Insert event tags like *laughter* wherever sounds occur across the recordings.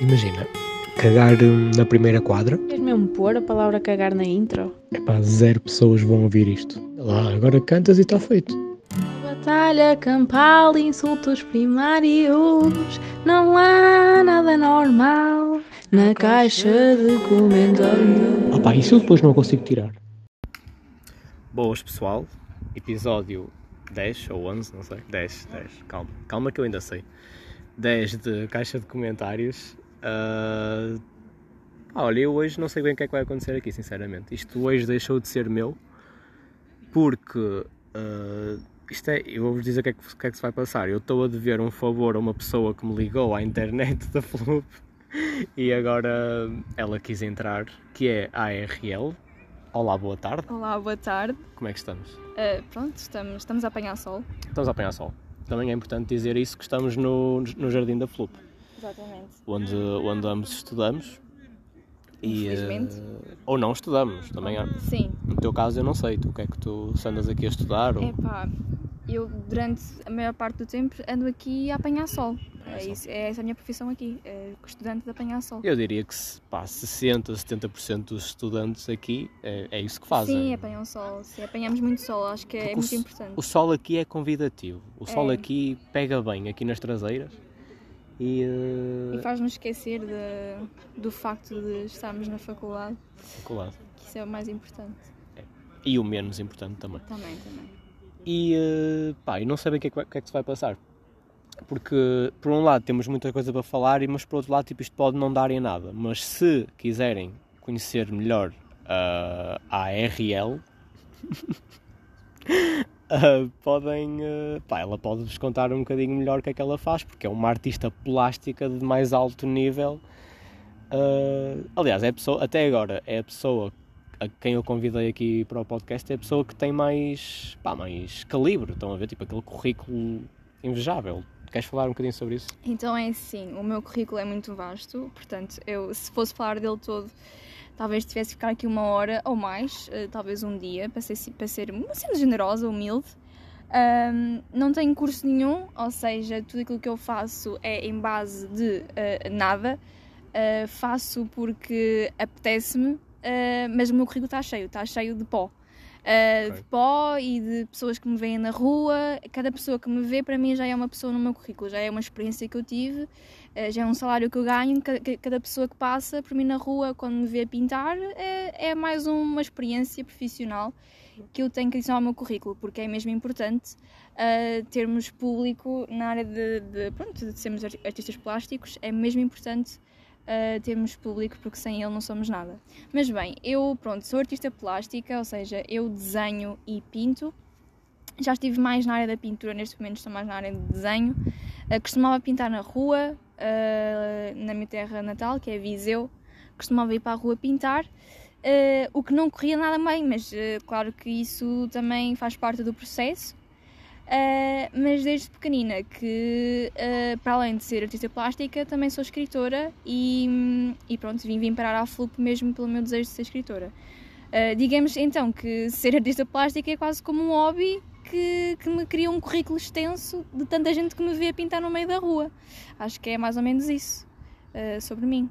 Imagina, cagar hum, na primeira quadra. Queres mesmo pôr a palavra cagar na intro? Epá, zero pessoas vão ouvir isto. Lá, agora cantas e está feito. Batalha campal, insultos primários. Não há nada normal na caixa de comentários. Ah pá, isso eu depois não consigo tirar. Boas pessoal, episódio 10 ou 11, não sei, 10, 10, calma, calma que eu ainda sei. 10 de caixa de comentários. Ah, olha, eu hoje não sei bem o que é que vai acontecer aqui, sinceramente. Isto hoje deixou de ser meu porque ah, isto é, eu vou-vos dizer o que, é que, que é que se vai passar. Eu estou a dever um favor a uma pessoa que me ligou à internet da Flup e agora ela quis entrar, que é a ARL. Olá, boa tarde. Olá, boa tarde. Como é que estamos? Uh, pronto, estamos, estamos a apanhar sol. Estamos a apanhar sol. Também é importante dizer isso que estamos no, no Jardim da Flup, Exatamente. onde, onde ambos estudamos. E, eh, ou não estudamos, também há. Sim. No teu caso eu não sei, tu o que é que tu se andas aqui a estudar? Ou... Epá, eu durante a maior parte do tempo ando aqui a apanhar sol. É, sol. isso, é essa a minha profissão aqui, é estudante de apanhar sol. Eu diria que se, pá, 60, 70% dos estudantes aqui é, é isso que fazem. Sim, apanham sol. Sim, apanhamos muito sol, acho que é Porque o muito s- importante. O sol aqui é convidativo. O sol É. aqui pega bem aqui nas traseiras e, eh, E faz-nos esquecer de, do facto de estarmos na faculdade, faculdade. que isso é o mais importante. E o menos importante também. Também, também. E eh, pá, eu não sei bem o que, é que, é que se vai passar. Porque, por um lado, temos muita coisa para falar, e- mas por outro lado, tipo, isto pode não dar em nada. Mas se quiserem conhecer melhor ah, a ARL, *laughs* ah, podem. ah, pá, ela pode-vos contar um bocadinho melhor o que é que ela faz, porque é uma artista plástica de mais alto nível. Ah, aliás, é pessoa, até agora, é a pessoa a quem eu convidei aqui para o podcast é a pessoa que tem mais, pá, mais calibre. Estão a ver, tipo, aquele currículo invejável. Queres falar um bocadinho sobre isso? Então é assim, o meu currículo é muito vasto, portanto, eu se fosse falar dele todo, talvez tivesse ficar aqui uma hora ou mais, eh, talvez um dia, para ser, para ser sendo generosa, humilde. Ahm, não tenho curso nenhum, ou seja, tudo aquilo que eu faço é em base de eh, nada. Eh, faço porque apetece-me, mas o meu currículo está cheio, está cheio de pó. Eh, Ok. De pó e de pessoas que me veem na rua. Cada pessoa que me vê, para mim, já é uma pessoa no meu currículo, já é uma experiência que eu tive, já é um salário que eu ganho. Ca- ca- Cada pessoa que passa por mim na rua, quando me vê pintar, é, é mais uma experiência profissional que eu tenho que adicionar ao meu currículo, porque é mesmo importante eh, termos público na área de, de, pronto, de sermos arti- artistas plásticos, é mesmo importante eh, termos público, porque sem ele não somos nada. Mas bem, eu pronto, sou artista plástica, ou seja, eu desenho e pinto. Já estive mais na área da pintura, neste momento estou mais na área de desenho. Eh, costumava pintar na rua, eh, na minha terra natal, que é Viseu. Costumava ir para a rua pintar, eh, o que não corria nada bem, mas eh, claro que isso também faz parte do processo. Mas desde pequenina que, para além de ser artista plástica, também sou escritora e, e pronto, vim, vim parar à FLUP mesmo pelo meu desejo de ser escritora. Digamos então que ser artista plástica é quase como um hobby que, que me cria um currículo extenso de tanta gente que me vê a pintar no meio da rua. Acho que é mais ou menos isso uh, sobre mim.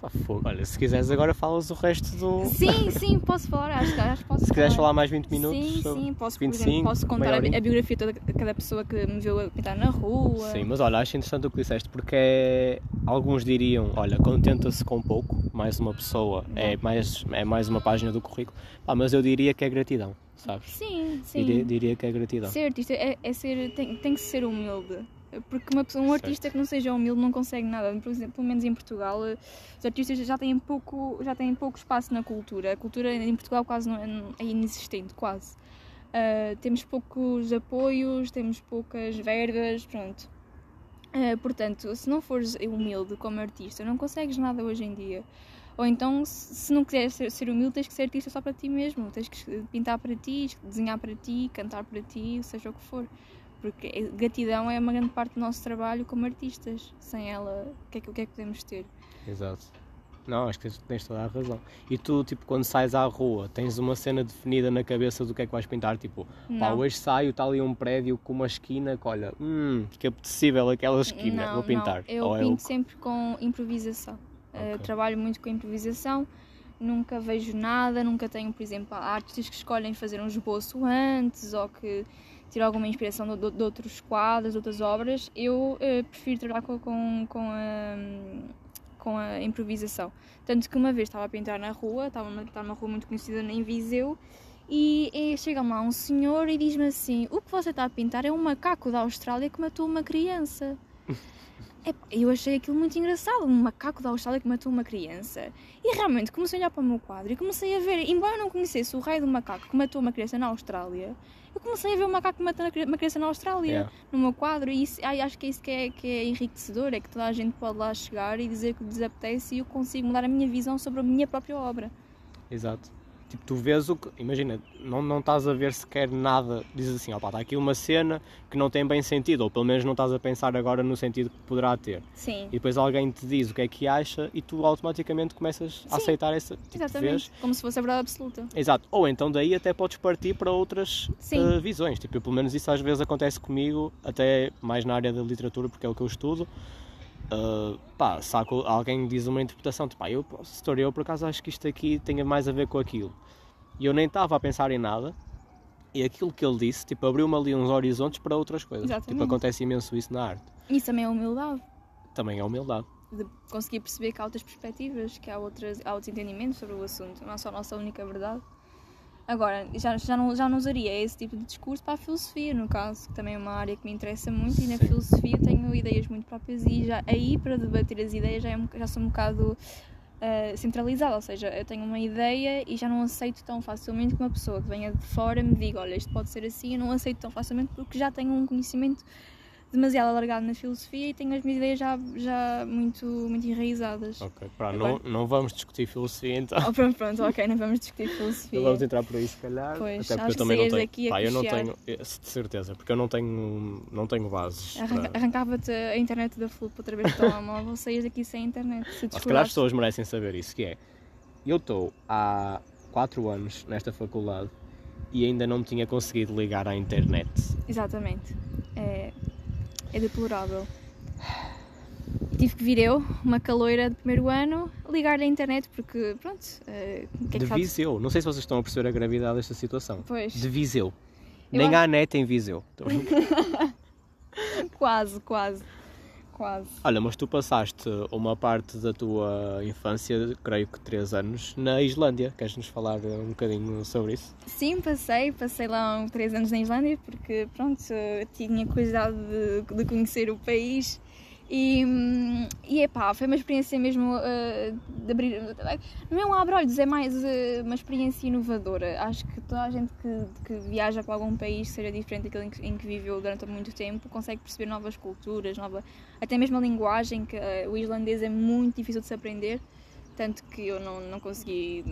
Pá, fogo. Olha, se quiseres agora falas o resto do... Sim, sim, posso falar, acho, acho posso Se quiseres falar mais 20 minutos Sim, sobre- sim, posso, 25, por exemplo, posso contar a, a biografia toda de cada pessoa que me viu a pintar na rua. Sim, mas olha, acho interessante o que disseste, porque é... alguns diriam, olha, contenta-se com pouco, mais uma pessoa, é mais, é mais uma página do currículo, Pá, mas eu diria que é gratidão, sabes? Sim, sim. Diria, diria que é gratidão. Ser artista é, é ser, tem, tem que ser humilde. Porque uma pessoa, um Certo. artista que não seja humilde não consegue nada. Por exemplo, pelo menos em Portugal, eh, os artistas já têm pouco, já têm pouco espaço na cultura. A cultura em Portugal quase não, é- é inexistente, quase. Ah, temos poucos apoios, temos poucas verbas, pronto. Ah, portanto, se não fores humilde como artista, não consegues nada hoje em dia. Ou então, se não quiseres ser, ser humilde, tens que ser artista só para ti mesmo. Tens que pintar para ti, desenhar para ti, cantar para ti, seja o que for. Porque é- gratidão é uma grande parte do nosso trabalho como artistas. Sem ela, o que é que, que, é que podemos ter? Exato. Não, acho que tens, toda a razão. E tu, tipo, quando sais à rua, tens uma cena definida na cabeça do que é que vais pintar? Tipo, pá, hoje saio, está ali um prédio com uma esquina que, olha, hum, que apetecível aquela esquina, Não, vou pintar. Não. Eu Ou é pinto sempre com improvisação. Eh, Ok. trabalho muito com improvisação, nunca vejo nada, nunca tenho, por exemplo, artistas que escolhem fazer um esboço antes ou que tiram alguma inspiração de, de- de outros quadros, de outras obras. Eu eh, prefiro trabalhar com, com, com a, com a improvisação. Tanto que uma vez estava a pintar na rua, estava numa, estava numa rua muito conhecida em Viseu, e, e chega-me lá um senhor e diz-me assim: O que você está a pintar é um macaco da Austrália que matou uma criança. *laughs* Epá, Eu achei aquilo muito engraçado, um macaco da Austrália que matou uma criança. E realmente comecei a olhar para o meu quadro e comecei a ver, embora eu não conhecesse o raio do macaco que matou uma criança na Austrália, eu comecei a ver o macaco que matou uma criança na Austrália Yeah. no meu quadro e isso, ai, acho que é isso que é, que é enriquecedor, é que toda a gente pode lá chegar e dizer que desapetece e eu consigo mudar a minha visão sobre a minha própria obra. Exato. Tipo, tu vês o que. Imagina, não, não estás a ver sequer nada. Dizes assim, opá, está aqui uma cena que não tem bem sentido, ou pelo menos não estás a pensar agora no sentido que poderá ter. Sim, E depois alguém te diz o que é que acha e tu automaticamente começas a Sim, aceitar essa. Tipo, exatamente. Como se fosse a verdade absoluta. Exato. Ou então daí até podes partir para outras eh, visões. Tipo, eu, pelo menos isso às vezes acontece comigo, até mais na área da literatura, porque é o que eu estudo. Uh, pá, saco, alguém diz uma interpretação, tipo, pá, eu, setor, eu por acaso acho que isto aqui tenha mais a ver com aquilo. E eu nem estava a pensar em nada, e aquilo que ele disse, tipo, abriu-me ali uns horizontes para outras coisas. Tipo, Exatamente. acontece imenso isso na arte. Isso também é humildade. Também é humildade. de conseguir perceber que há outras perspectivas, que há, outras, há outros entendimentos sobre o assunto, não é só a nossa única verdade. Agora, já, já, não, já não usaria esse tipo de discurso para a filosofia, no caso, que também é uma área que me interessa muito, e na Sim. filosofia tenho ideias muito próprias e já, aí para debater as ideias já, é um, já sou um bocado ah, centralizada, ou seja, eu tenho uma ideia e já não aceito tão facilmente que uma pessoa que venha de fora me diga, olha, isto pode ser assim, eu não aceito tão facilmente porque já tenho um conhecimento demasiado alargado na filosofia e tenho as minhas ideias já, já muito, muito enraizadas. Ok, Agora- não, não vamos discutir filosofia então. Oh, pronto, pronto, ok, não vamos discutir filosofia. Não vamos entrar por aí se calhar. Pois, até porque acho eu também que não tenho. daqui Pá, eu não tenho. De certeza, porque eu não tenho, não tenho bases. Arranca- para- Arrancava-te a internet da Flup outra vez do telemóvel, *laughs* saías daqui sem internet. Se Ah, se calhar as pessoas merecem saber isso, que é. Eu estou há 4 anos nesta faculdade e ainda não me tinha conseguido ligar à internet. Exatamente. É, deplorável. E tive que vir eu, uma caloira de primeiro ano, ligar a internet porque, pronto, o que é de que sabes? Viseu. Não sei se vocês estão a perceber a gravidade desta situação. Pois, De Viseu. Eu Nem acho- há net em Viseu. *laughs* Quase, quase, quase. Olha, mas tu passaste uma parte da tua infância, creio que 3 anos, na Islândia. Queres-nos falar um bocadinho sobre isso? Sim, passei, passei lá uns três anos na Islândia porque, pronto, tinha curiosidade de, de conhecer o país e, hum, e epá, foi uma experiência mesmo eh, de abrir. Não é um abre-olhos, é mais eh, uma experiência inovadora. Acho que toda a gente que, que viaja para algum país, seja diferente daquele em que, em que viveu durante muito tempo, consegue perceber novas culturas, nova, até mesmo a linguagem, que eh, o islandês é muito difícil de se aprender, tanto que eu não, não consegui.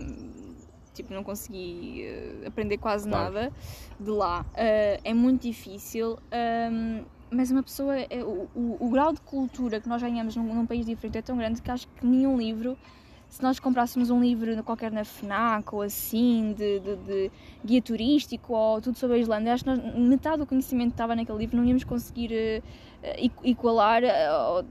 Tipo, não consegui aprender quase Claro. nada de lá. Eh, é muito difícil. ahm, mas uma pessoa, é- o, o, o grau de cultura que nós ganhamos num, num país diferente é tão grande que acho que nenhum livro, se nós comprássemos um livro qualquer na FNAC ou assim, de, de- de guia turístico ou tudo sobre a Islândia, acho que nós, metade do conhecimento que estava naquele livro não íamos conseguir equ- igualar, ao-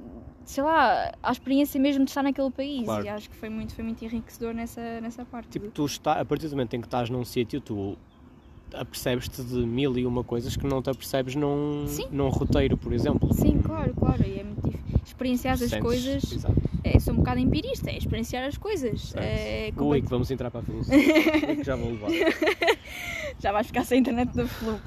sei lá, à experiência mesmo de estar naquele país. Claro. E acho que foi muito, foi muito enriquecedor nessa, nessa parte. Tipo, tu está, a partir do momento em que estás num sítio, tu apercebes-te de mil e uma coisas que não te apercebes num, Sim. num roteiro, por exemplo. Sim, claro, claro. E é muito difícil. Experienciar as coisas. Exato. É, sou um bocado empirista, é experienciar as coisas. É, Ui, complet- que vamos entrar para a filosofia. *laughs* que já vou levar. *laughs* Já vais ficar sem internet da Flup.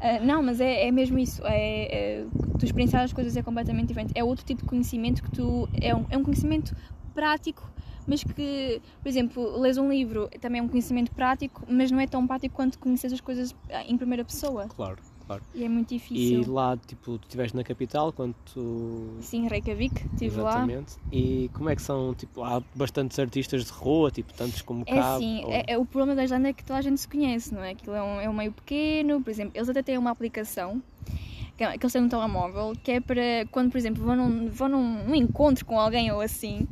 Ah, não, mas é, é mesmo isso. É, é- tu experienciar as coisas é completamente diferente. É outro tipo de conhecimento que tu. É um, é um conhecimento prático, mas que, por exemplo, lês um livro, também é um conhecimento prático, mas não é tão prático quanto conheces as coisas ah, em primeira pessoa. Claro, claro. E é muito E difícil. lá, tipo, tu estiveste na capital quando tu... Sim, Reykjavik, estive lá. Exatamente. E como é que são, tipo, há bastantes artistas de rua, tipo, tantos como É cá. assim, ou- é, é o problema da Islândia é que toda a gente se conhece, não é? Aquilo é um, é um meio pequeno, por exemplo, eles até têm uma aplicação que, é- que eles têm telemóvel, que é para quando, por exemplo, vão num, vão num, num encontro com alguém ou assim,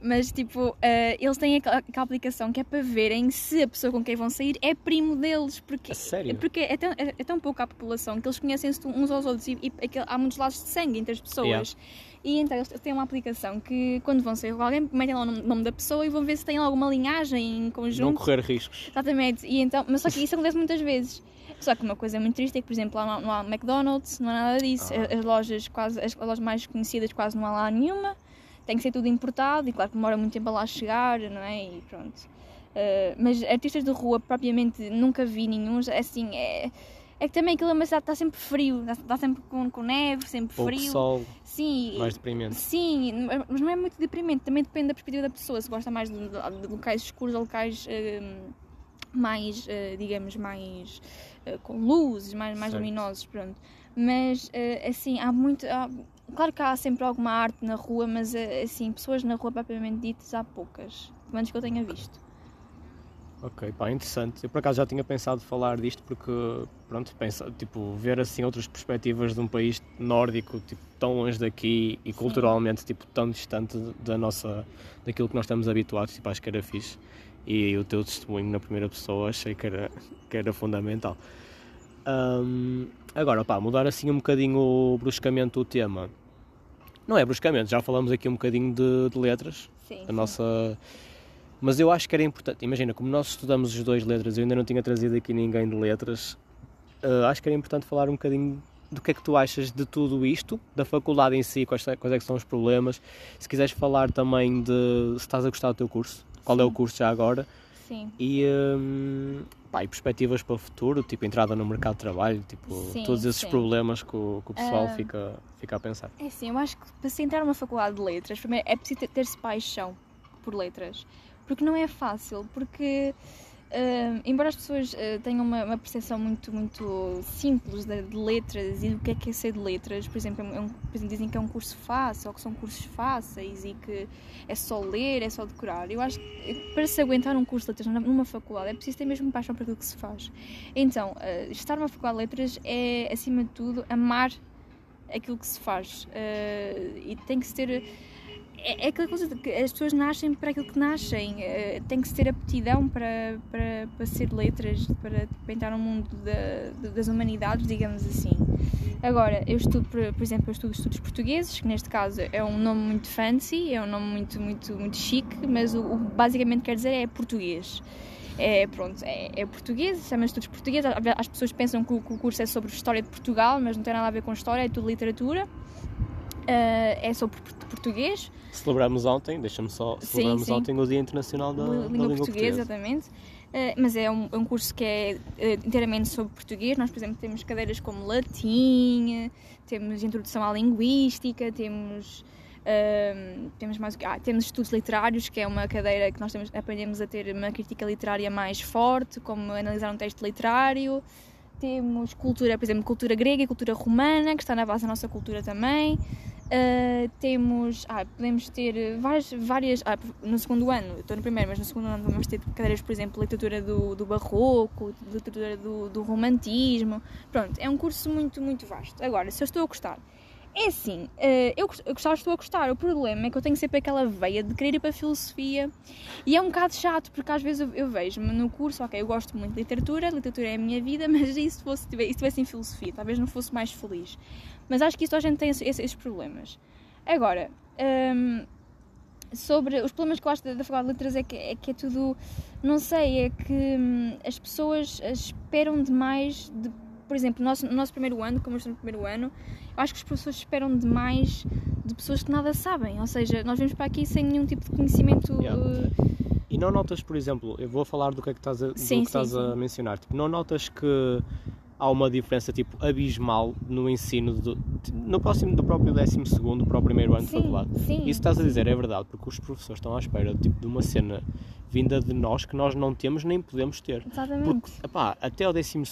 mas tipo, eh, eles têm aquela, aplicação que é para verem se a pessoa com quem vão sair é primo deles, porque, A sério? porque é, tão, é, é tão pouca a população que eles conhecem-se uns aos outros e, e aquele- há muitos laços de sangue entre as pessoas. Yeah. E então eles têm uma aplicação que quando vão sair com alguém, metem lá o nome, da pessoa e vão ver se tem alguma linhagem em conjunto. Não correr riscos. Exatamente, e então, mas só que isso acontece muitas vezes. Só que uma coisa muito triste é que, por exemplo, lá não, há McDonald's, não há nada disso. Ah. As lojas quase, as lojas mais conhecidas quase não há lá nenhuma. Tem que ser tudo importado e claro que demora muito tempo a lá chegar, não é? E pronto. Uh, mas artistas de rua propriamente nunca vi nenhum. Assim, é, é que também aquilo é uma cidade está sempre frio, está, sempre com, com neve, sempre Pouco frio. sol, Sim, mais deprimente. Sim, mas não é muito deprimente, também depende da perspectiva da pessoa, se gosta mais de, de- de locais escuros ou locais hum, mais, eh, digamos, mais eh, com luzes, mais, mais Certo. luminosos, pronto. Mas, eh, assim, há muito... há- claro que há sempre alguma arte na rua, mas, assim, pessoas na rua propriamente ditas há poucas, pelo menos que eu tenha visto. Ok, pá, interessante. Eu por acaso já tinha pensado falar disto porque, pronto, pensa, tipo, ver assim outras perspectivas de um país nórdico, tipo, tão longe daqui e culturalmente, tipo, tão distante da nossa, daquilo que nós estamos habituados, tipo, acho que era fixe. E o teu testemunho na primeira pessoa achei que era, que era fundamental. Ahm, agora, pá, mudar assim um bocadinho bruscamente o tema. Não é bruscamente, já falamos aqui um bocadinho de, de letras, Sim, a sim. nossa. Mas eu acho que era importante. Imagina, como nós estudamos os dois letras, eu ainda não tinha trazido aqui ninguém de letras, eh, acho que era importante falar um bocadinho do que é que tu achas de tudo isto, da faculdade em si, quais, quais é que são os problemas. Se quiseres falar também de se estás a gostar do teu curso, qual é o curso já agora, Sim. e, hum, pá, e perspectivas para o futuro, tipo entrada no mercado de trabalho, tipo Sim, todos esses sim. problemas que o, que o pessoal Ah. fica, fica a pensar. É assim, eu acho que para se entrar numa faculdade de letras, primeiro é preciso ter- ter-se paixão por letras. Porque não é fácil, porque ah, embora as pessoas ah, tenham uma, uma percepção muito, muito simples de, de letras e do que é que é ser de letras, por exemplo, é um- por exemplo, dizem que é um curso fácil ou que são cursos fáceis e que é só ler, é só decorar. Eu acho que para se aguentar um curso de letras numa- faculdade é preciso ter mesmo paixão por aquilo que se faz. Então, ah, estar numa faculdade de letras é, acima de tudo, amar aquilo que se faz. Eh, e tem que se ter. É, é aquela coisa de que as pessoas nascem para aquilo que nascem. eh, tem que ter aptidão para, para, para ser letras, para, para entrar no mundo das humanidades, digamos assim. Agora, eu estudo, por, por exemplo, eu estudo estudos portugueses, que neste caso é um nome muito fancy, é um nome muito, muito, muito chique, mas o, o basicamente quer dizer é português. É, pronto, é, é português, chama-se estudos portugueses. As pessoas pensam que o, que o curso é sobre história de Portugal, mas não tem nada a ver com história, é tudo literatura. Ah, é sobre port- português, Celebramos ontem, deixa-me só, Sim, celebramos sim. ontem o Dia Internacional da, da língua, Língua, portuguesa, Portuguesa. exatamente. Ah, mas é um, é um curso que é ah, inteiramente sobre português. Nós, por exemplo, temos cadeiras como latim, temos introdução à linguística, temos. ah, temos mais ah, temos estudos literários, que é uma cadeira que nós temos, aprendemos a ter uma crítica literária mais forte, como analisar um texto literário. Temos cultura, por exemplo, cultura grega e cultura romana, que está na base da nossa cultura também. Uh, temos, ah, podemos ter várias, várias ah, no segundo ano, estou no primeiro, mas no segundo ano vamos ter cadeiras, por exemplo, literatura do, do barroco, literatura do, do romantismo, pronto, é um curso muito, muito vasto. Agora, se eu estou a gostar, é assim, uh, eu, gost- eu gostar, estou a gostar, o problema é que eu tenho sempre aquela veia de querer ir para a filosofia e é um bocado chato, porque às vezes eu, eu vejo-me no curso, ok, eu gosto muito de literatura, literatura é a minha vida, *laughs* mas e se fosse, se em filosofia, talvez não fosse mais feliz. Mas acho que isso a gente tem esse- esse- esses problemas. Agora, hum, sobre os problemas que eu acho da, da Faculdade de Letras é que, é que é tudo, não sei, é que hum, as pessoas esperam demais de, por exemplo, no nosso, no nosso primeiro ano, como eu estou no primeiro ano, eu acho que os professores esperam demais de pessoas que nada sabem, ou seja, nós vamos para aqui sem nenhum tipo de conhecimento Yeah. uh, E não notas, por exemplo, eu vou falar do que é que estás a, do Sim, que estás sim, a sim. mencionar. Tipo, não notas que há uma diferença tipo abismal no ensino do, no próximo do próprio 12 para o primeiro ano de sim, faculdade? sim, Isso estás a dizer é verdade, porque os professores estão à espera tipo, de uma cena vinda de nós que nós não temos nem podemos ter. exatamente. Porque, epá, até ao 12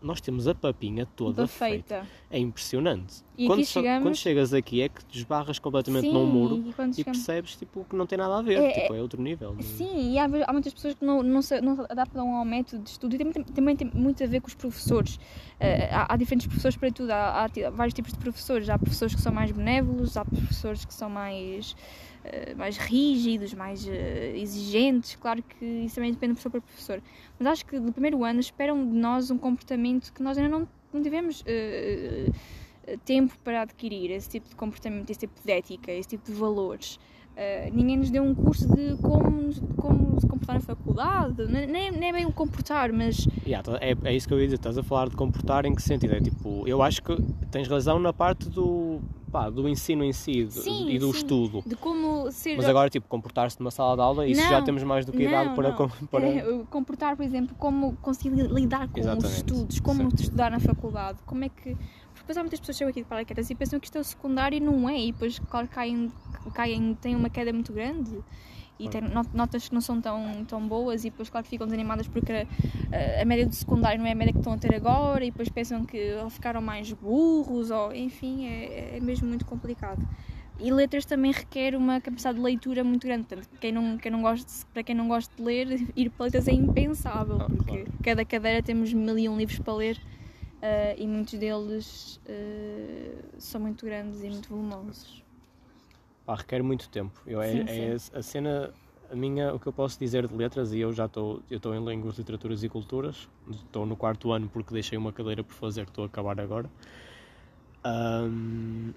nós temos a papinha toda feita. feita. É impressionante. E quando, chegamos- quando chegas aqui é que te esbarras completamente Sim, num muro e quando e chegamos- percebes tipo, que não tem nada a ver. É- tipo, é outro nível. não- Sim, e há, há muitas pessoas que não, não, se, não se adaptam ao método de estudo e também, também tem muito a ver com os professores. Eh, há, há diferentes professores para tudo, há, há vários tipos de professores. Há professores que são mais benévolos, há professores que são mais, mais rígidos, mais eh, exigentes. Claro que isso também depende de professor para professor. Mas acho que no primeiro ano esperam de nós um comportamento que nós ainda não, não tivemos. eh, eh, tempo para adquirir esse tipo de comportamento, esse tipo de ética, esse tipo de valores. Uh, ninguém nos deu um curso de como, como se comportar na faculdade, nem, nem é bem o comportar, mas Yeah, tá- é, é isso que eu ia dizer. Estás a falar de comportar em que sentido? É tipo, eu acho que tens razão na parte do, pá, do ensino em si Sim, e do sim. estudo. de como ser. Mas agora, tipo, comportar-se numa sala de aula, isso já Não, temos mais do que idade para, com- para... *laughs* É, comportar, por exemplo, como conseguir li- lidar com os Exatamente, estudos, como certo. estudar na faculdade, como é que. Porque depois há muitas pessoas que chegam aqui de paraquedas e pensam que isto é o secundário e não é, e depois, claro, caem, caem têm uma queda muito grande e têm not- notas que não são tão, tão boas e depois, claro, ficam desanimadas porque a, a média do secundário não é a média que estão a ter agora e depois pensam que ficaram mais burros ou, enfim, é, é mesmo muito complicado. E letras também requer uma capacidade de leitura muito grande. Portanto, quem não, quem não gosta, para quem não gosta de ler, *laughs* ir para letras é impensável, Ah, porque claro. cada cadeira temos mil e um livros para ler eh, e muitos deles eh, são muito grandes e muito volumosos. Pá, requer muito tempo. Eu, é, Sim, é a cena, a minha, o que eu posso dizer de letras, e eu já estou eu estou em Línguas, Literaturas e Culturas, estou no quarto ano porque deixei uma cadeira por fazer, estou a acabar agora. Ahm,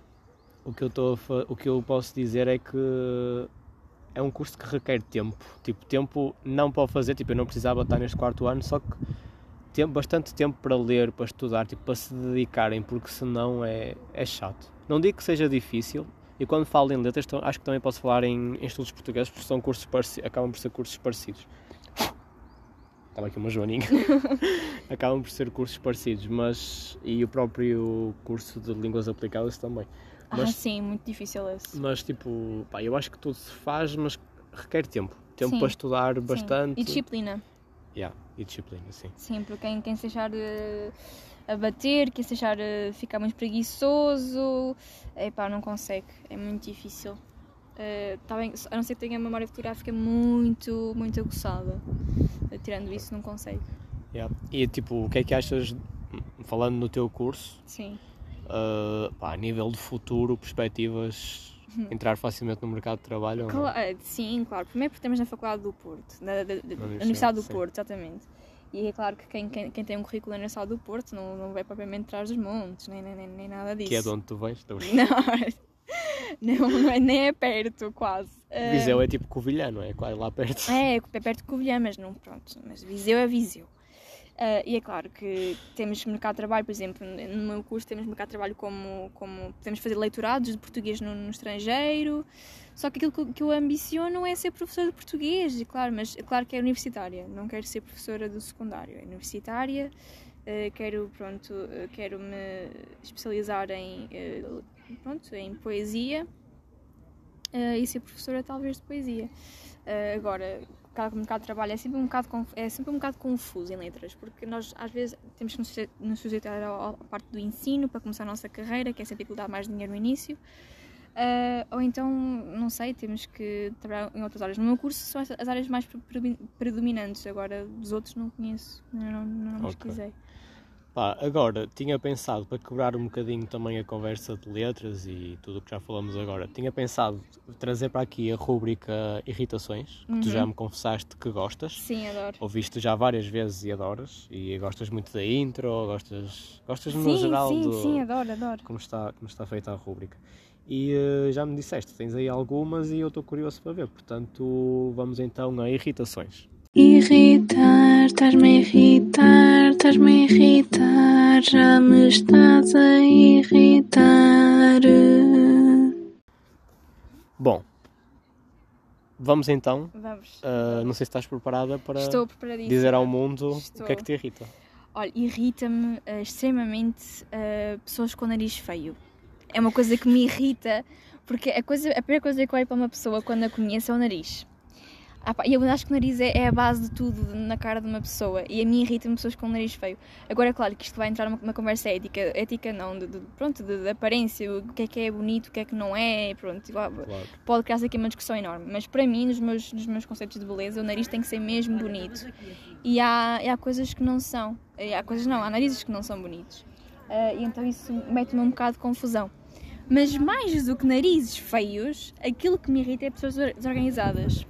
o, que eu estou o que eu posso dizer é que é um curso que requer tempo. Tipo, tempo não para fazer, tipo, eu não precisava estar neste quarto ano, só que tempo, bastante tempo para ler, para estudar, tipo, para se dedicarem, porque senão é, é chato. Não digo que seja difícil, e quando falo em letras, então, acho que também posso falar em, em estudos portugueses, porque são cursos acabam por ser cursos parecidos. Estava aqui uma joaninha. *laughs* acabam por ser cursos parecidos, mas. E o próprio curso de línguas aplicadas também. ah, Mas, sim, muito difícil esse. mas tipo, pá, eu acho que tudo se faz, mas requer tempo. Tempo Sim, para estudar Sim. bastante. E disciplina. Yeah, e disciplina, sim. Sim, porque quem, quem se deixar eh, a bater, quem se deixar eh, ficar muito preguiçoso, epá, não consegue, é muito difícil. Eh, tá bem, a não ser que tenha a memória fotográfica muito, muito aguçada. Eh, tirando isso, não consegue. Yeah. E tipo, o que é que achas, falando no teu curso, Sim. uh, pá, a nível de futuro, perspectivas, entrar facilmente no mercado de trabalho? ou não? Cla- eh, sim, claro. Primeiro porque estamos na Faculdade do Porto, na, da- da- da Universidade, Universidade do sim. Porto, exatamente. E é claro que quem, quem, quem tem um currículo na Universidade do Porto não, não vai propriamente atrás dos montes, nem, nem, nem, nada disso. Que é de onde tu vens? *laughs* Não, não, é, nem é perto, quase. Viseu é tipo Covilhã, não é? Quase lá perto. É, é perto de Covilhã, mas não, pronto, mas Viseu é Viseu. Ah, e é claro que temos mercado de trabalho, por exemplo, no meu curso temos mercado de trabalho como, como podemos fazer leitorados de português no, no estrangeiro, só que aquilo que, eu ambiciono é ser professora de português, e claro, mas é claro que é universitária, não quero ser professora do secundário, é universitária, ah, quero, pronto, ah, quero me especializar em, pronto, em poesia e ser professora talvez de poesia. Uh, agora, cada mercado de trabalho é sempre, um bocado, é sempre um bocado confuso em letras, porque nós às vezes temos que nos suje- nos sujeitar à parte do ensino para começar a nossa carreira, que é sempre aquilo que dá mais dinheiro no início. Uh, ou então, não sei, temos que trabalhar em outras áreas. No meu curso são as as áreas mais pre- pre- predominantes, agora dos outros não conheço, não, não, não Ok. pesquisei. Pá, agora, tinha pensado, para quebrar um bocadinho também a conversa de letras e tudo o que já falamos agora, tinha pensado trazer para aqui a rúbrica Irritações, que tu Uhum. já me confessaste que gostas. Sim, adoro. Ouviste já várias vezes e adoras. E gostas muito da intro, gostas, gostas no Sim, geral sim, do, sim, adoro, adoro. como, está, como está feita a rúbrica. E eh, já me disseste, tens aí algumas e eu estou curioso para ver. Portanto, vamos então a irritações. Irritar, estás-me a irritar, estás-me a irritar, já me estás a irritar. Bom, vamos então. Vamos. eh, não sei se estás preparada para Estou dizer ao mundo Estou. o que é que te irrita. Olha, irrita-me eh, extremamente eh, pessoas com nariz feio. É uma coisa que me irrita, porque a, coisa, a primeira coisa que eu olho para uma pessoa quando a conheço é o nariz. Ah, pá, eu acho que o nariz é, é a base de tudo na cara de uma pessoa e a mim irrita-me pessoas com o nariz feio. Agora, é claro que isto vai entrar numa, numa conversa ética, ética não, de, de- pronto, de, de aparência, o que é que é bonito, o que é que não é, pronto, Claro. pode criar-se aqui uma discussão enorme. Mas para mim, nos meus, nos meus conceitos de beleza, o nariz tem que ser mesmo bonito. E há, e há coisas que não são, e há coisas não, há narizes que não são bonitos. Ah, e então isso mete-me um bocado de confusão. Mas mais do que narizes feios, aquilo que me irrita é pessoas desor- desorganizadas.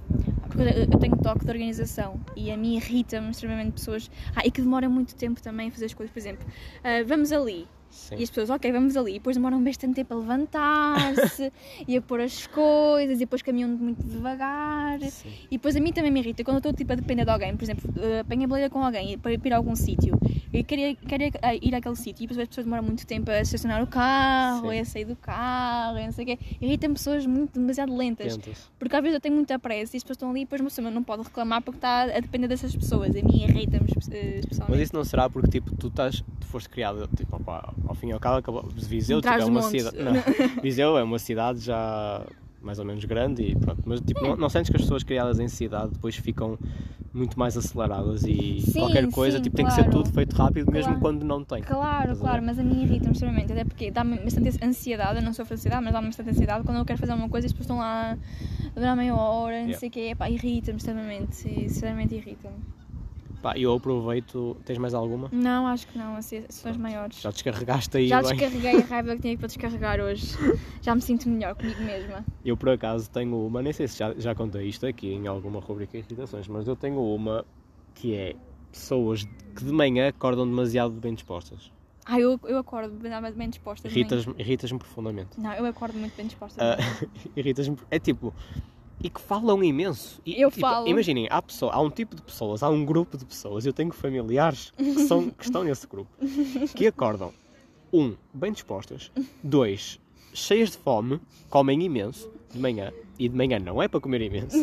Porque eu eu tenho toque de organização e a mim irrita-me extremamente pessoas. Ah, e que demoram muito tempo também a fazer as coisas. Por exemplo, ah, vamos ali. Sim. E as pessoas, ok, vamos ali. E depois demoram bastante tempo a levantar-se *laughs* e a pôr as coisas. E depois caminham muito devagar. Sim. E depois a mim também me irrita quando eu estou tipo, a depender de alguém, por exemplo, eh, apanho a boleia com alguém para ir a algum sítio e queria, queria eh, ir àquele sítio e depois as pessoas demoram muito tempo a estacionar o carro, Sim. a sair do carro, e não sei o quê. Irritam pessoas muito, demasiado lentas. Tentas. Porque às vezes eu tenho muita pressa e as pessoas estão ali e depois uma pessoa não pode reclamar porque está a depender dessas pessoas. A mim irrita-me espe- eh, especialmente. Mas isso não será porque tipo, tu, estás, foste criado, tipo, opá, ao fim e ao cabo, acabou, Viseu tipo, é uma cidade. *laughs* Viseu é uma cidade já mais ou menos grande e pronto. Mas tipo, não, não sentes que as pessoas criadas em cidade depois ficam muito mais aceleradas e Sim, qualquer coisa sim, tipo, tem que ser claro. tudo feito rápido mesmo Claro. quando não tem. Claro, claro, mas a mim irrita-me extremamente, até porque dá-me bastante ansiedade, eu não sofro de ansiedade, mas dá-me bastante ansiedade quando eu quero fazer uma coisa e as pessoas estão lá a durar meia hora, não Yeah. sei o quê, pá, irrita-me extremamente, sinceramente irrita-me. Pá, eu aproveito. Tens mais alguma? Não, acho que não, assim, sessões maiores. Já descarregaste aí Já bem. descarreguei a raiva que tinha para descarregar hoje. *laughs* Já me sinto melhor comigo mesma. Eu por acaso tenho uma, nem sei se já, já contei isto aqui em alguma rubrica de irritações, mas eu tenho uma que é pessoas que de manhã acordam demasiado bem dispostas. Ah, eu, eu acordo bem bem disposta. Irritas-me irritas profundamente. Não, eu acordo muito bem disposta. Manhã. *laughs* Irritas-me. É tipo. E que falam imenso. E, Eu tipo, falo. Imaginem, há, pessoa, há um tipo de pessoas, há um grupo de pessoas, eu tenho familiares que, são, *laughs* que estão nesse grupo, que acordam, um, bem dispostas, dois, cheias de fome, comem imenso de manhã, e de manhã não é para comer imenso,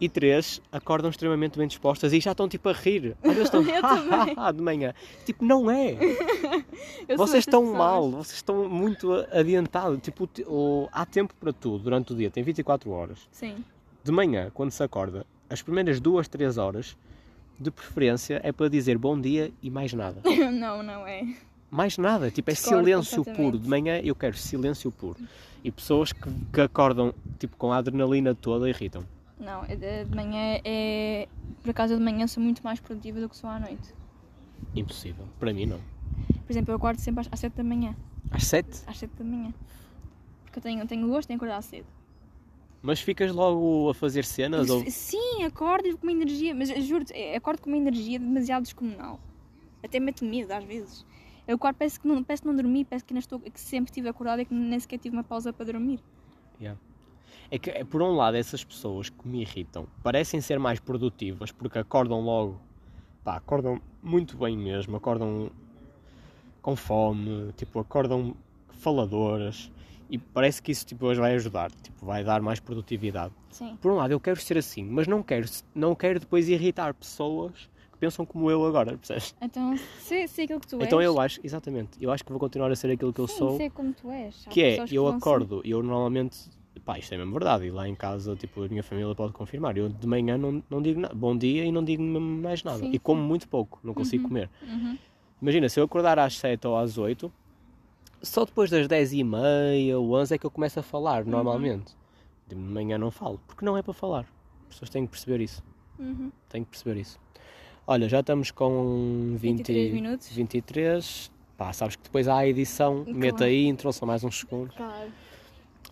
e três, acordam extremamente bem dispostas e já estão tipo a rir. Às vezes estão *laughs* Eu também. *laughs* de manhã. Tipo, não é. *laughs* Vocês dessas estão pessoas. mal, vocês estão muito adiantados. Tipo, o há tempo para tudo durante o dia, tem 24 horas. Sim. De manhã, quando se acorda, as primeiras duas, três horas, de preferência, é para dizer bom dia e mais nada. não, não é. Mais nada, tipo, é Discordo silêncio puro. De manhã eu quero silêncio puro. E pessoas que, que acordam, tipo, com a adrenalina toda, irritam. Não, é de de manhã é. Por acaso eu de manhã sou muito mais produtiva do que sou à noite. Impossível. Para mim, não. Por exemplo, eu acordo sempre às- às 7 da manhã. Às sete? Às 7 da manhã. Porque eu tenho, tenho gosto em acordar cedo. Mas ficas logo a fazer cenas ou... Sim, acordo com uma energia, mas eu juro-te, é, acordo com uma energia demasiado descomunal. Até mete medo às vezes. Eu acordo, parece que não, parece que não dormi, parece que, ainda estou, que sempre estive acordada e que nem sequer tive uma pausa para dormir. Yeah. É que, por um lado, essas pessoas que me irritam parecem ser mais produtivas porque acordam logo, pá, acordam muito bem mesmo, acordam com fome, tipo, acordam faladoras e parece que isso tipo, vai ajudar, tipo, vai dar mais produtividade. Sim. Por um lado, eu quero ser assim, mas não quero, não quero depois irritar pessoas que pensam como eu agora, percebes? Então, se, se aquilo que tu és. Então eu acho, exatamente, eu acho que vou continuar a ser aquilo que eu sim, sou. se é como tu és. Há Que é, eu ser- acordo, eu normalmente, pá, isto é mesmo verdade, e lá em casa, tipo, a minha família pode confirmar, eu de manhã não, não digo nada, bom dia e não digo mais nada, Sim, e como sim. muito pouco, não consigo Uhum. comer. Uhum. Imagina, se eu acordar às 7 ou às 8, só depois das 10 e meia ou 11 é que eu começo a falar, Uhum. normalmente. De manhã não falo, porque não é para falar. As pessoas têm que perceber isso, Uhum. têm que perceber isso. Olha, já estamos com 20, 23 minutos. 23, pá, sabes que depois há a edição, mete Claro. aí, entrou só mais uns segundos. Claro.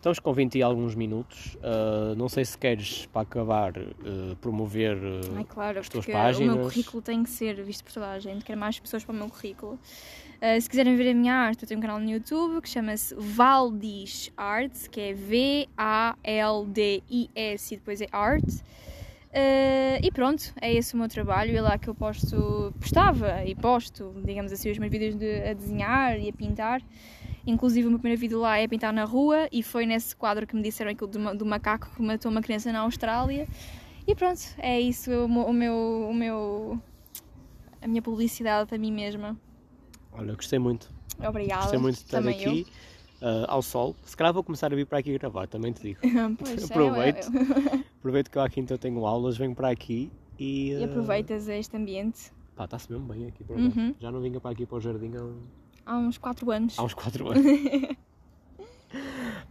Estamos com 20 e alguns minutos. Uh, não sei se queres, para acabar, uh, promover. uh, Ai, claro, as tuas porque o páginas. meu currículo tem que ser visto por toda a gente, quero mais pessoas para o meu currículo. Uh, se quiserem ver a minha arte, eu tenho um canal no YouTube que chama-se Valdis Arts, que é V-A-L-D-I-S e depois é Art. Uh, e pronto, é esse o meu trabalho, é lá que eu posto, postava e posto, digamos assim, os meus vídeos de, a desenhar e a pintar. Inclusive o meu primeiro vídeo lá é pintar na rua e foi nesse quadro que me disseram aquilo do, do macaco que matou uma criança na Austrália. E pronto, é isso o meu, o meu, o meu- a minha publicidade para mim mesma. Olha, gostei muito. Obrigada. Gostei muito de estar Também aqui. ah, ao sol. Se calhar vou começar a vir para aqui gravar, também te digo. *laughs* Pois é, Aproveito. eu- eu- Aproveito *laughs* que eu à quinta eu tenho aulas, venho para aqui e. E ah, aproveitas este ambiente. Pá, está-se mesmo bem aqui por Uhum. Já não vinha para aqui para o jardim há, Há uns 4 anos. há uns 4 anos. *laughs*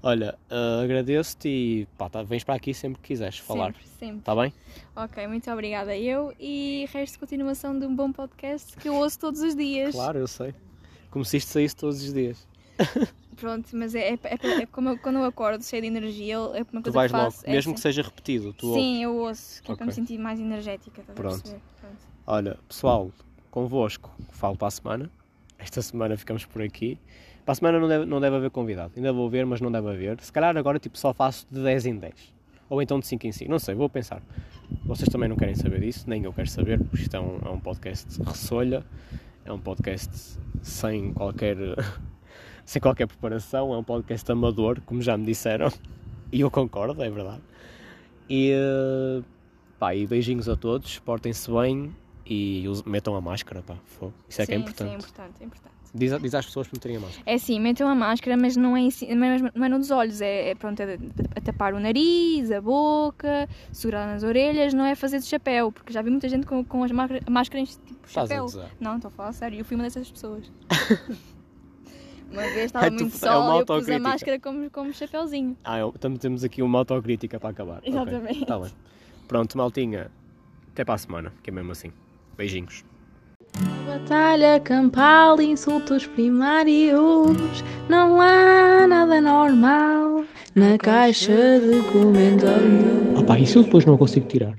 Olha, ah, agradeço-te e pá, tá, vens para aqui sempre que quiseres falar. Sempre, sempre. Está bem? Ok, muito obrigada eu e resto de continuação de um bom podcast que eu ouço todos os dias. Claro, eu sei. Como se isto saísse todos os dias. *laughs* Pronto, mas é, é, é- é como eu- quando eu acordo cheio de energia, é uma Tu coisa vais que logo, faço. é mesmo assim. que seja repetido, tu ouves. Sim, eu ouço, que é para me sentir mais energética. Pronto. Pronto. Olha, pessoal, convosco, falo para a semana. Esta semana ficamos por aqui. Para a semana não deve, não deve haver convidado. Ainda vou ver, mas não deve haver. Se calhar agora tipo, só faço de 10 em 10. Ou então de 5 em 5. Não sei, vou pensar. Vocês também não querem saber disso, nem eu quero saber, porque isto é um, é um podcast ressolha. É um podcast sem qualquer, *laughs* sem qualquer preparação. É um podcast amador, como já me disseram. E eu concordo, é verdade. E, eh, pá, e beijinhos a todos, portem-se bem e metam a máscara, pá. Isso é que é Sim, importante. Sim, é importante, é importante. Diz, diz às pessoas para meterem a máscara. É sim, metam a máscara, mas não é, não é, não é no dos olhos, é, é, pronto, é a tapar o nariz, a boca, segurar nas orelhas, não é fazer de chapéu, porque já vi muita gente com, com as máscara- máscaras tipo chapéu. Não, estou a falar sério, eu fui uma dessas pessoas. *laughs* uma vez estava É tu- muito é uma sol e eu pus a máscara como, como chapéuzinho. Ah, eu, também temos aqui uma autocrítica para acabar. Exatamente. tá bem. Pronto, maltinha. Até para a semana, que é mesmo assim. Beijinhos. Batalha campal, insultos primários. Não há nada normal na caixa de comentários. Ah pá, isso eu depois não consigo tirar.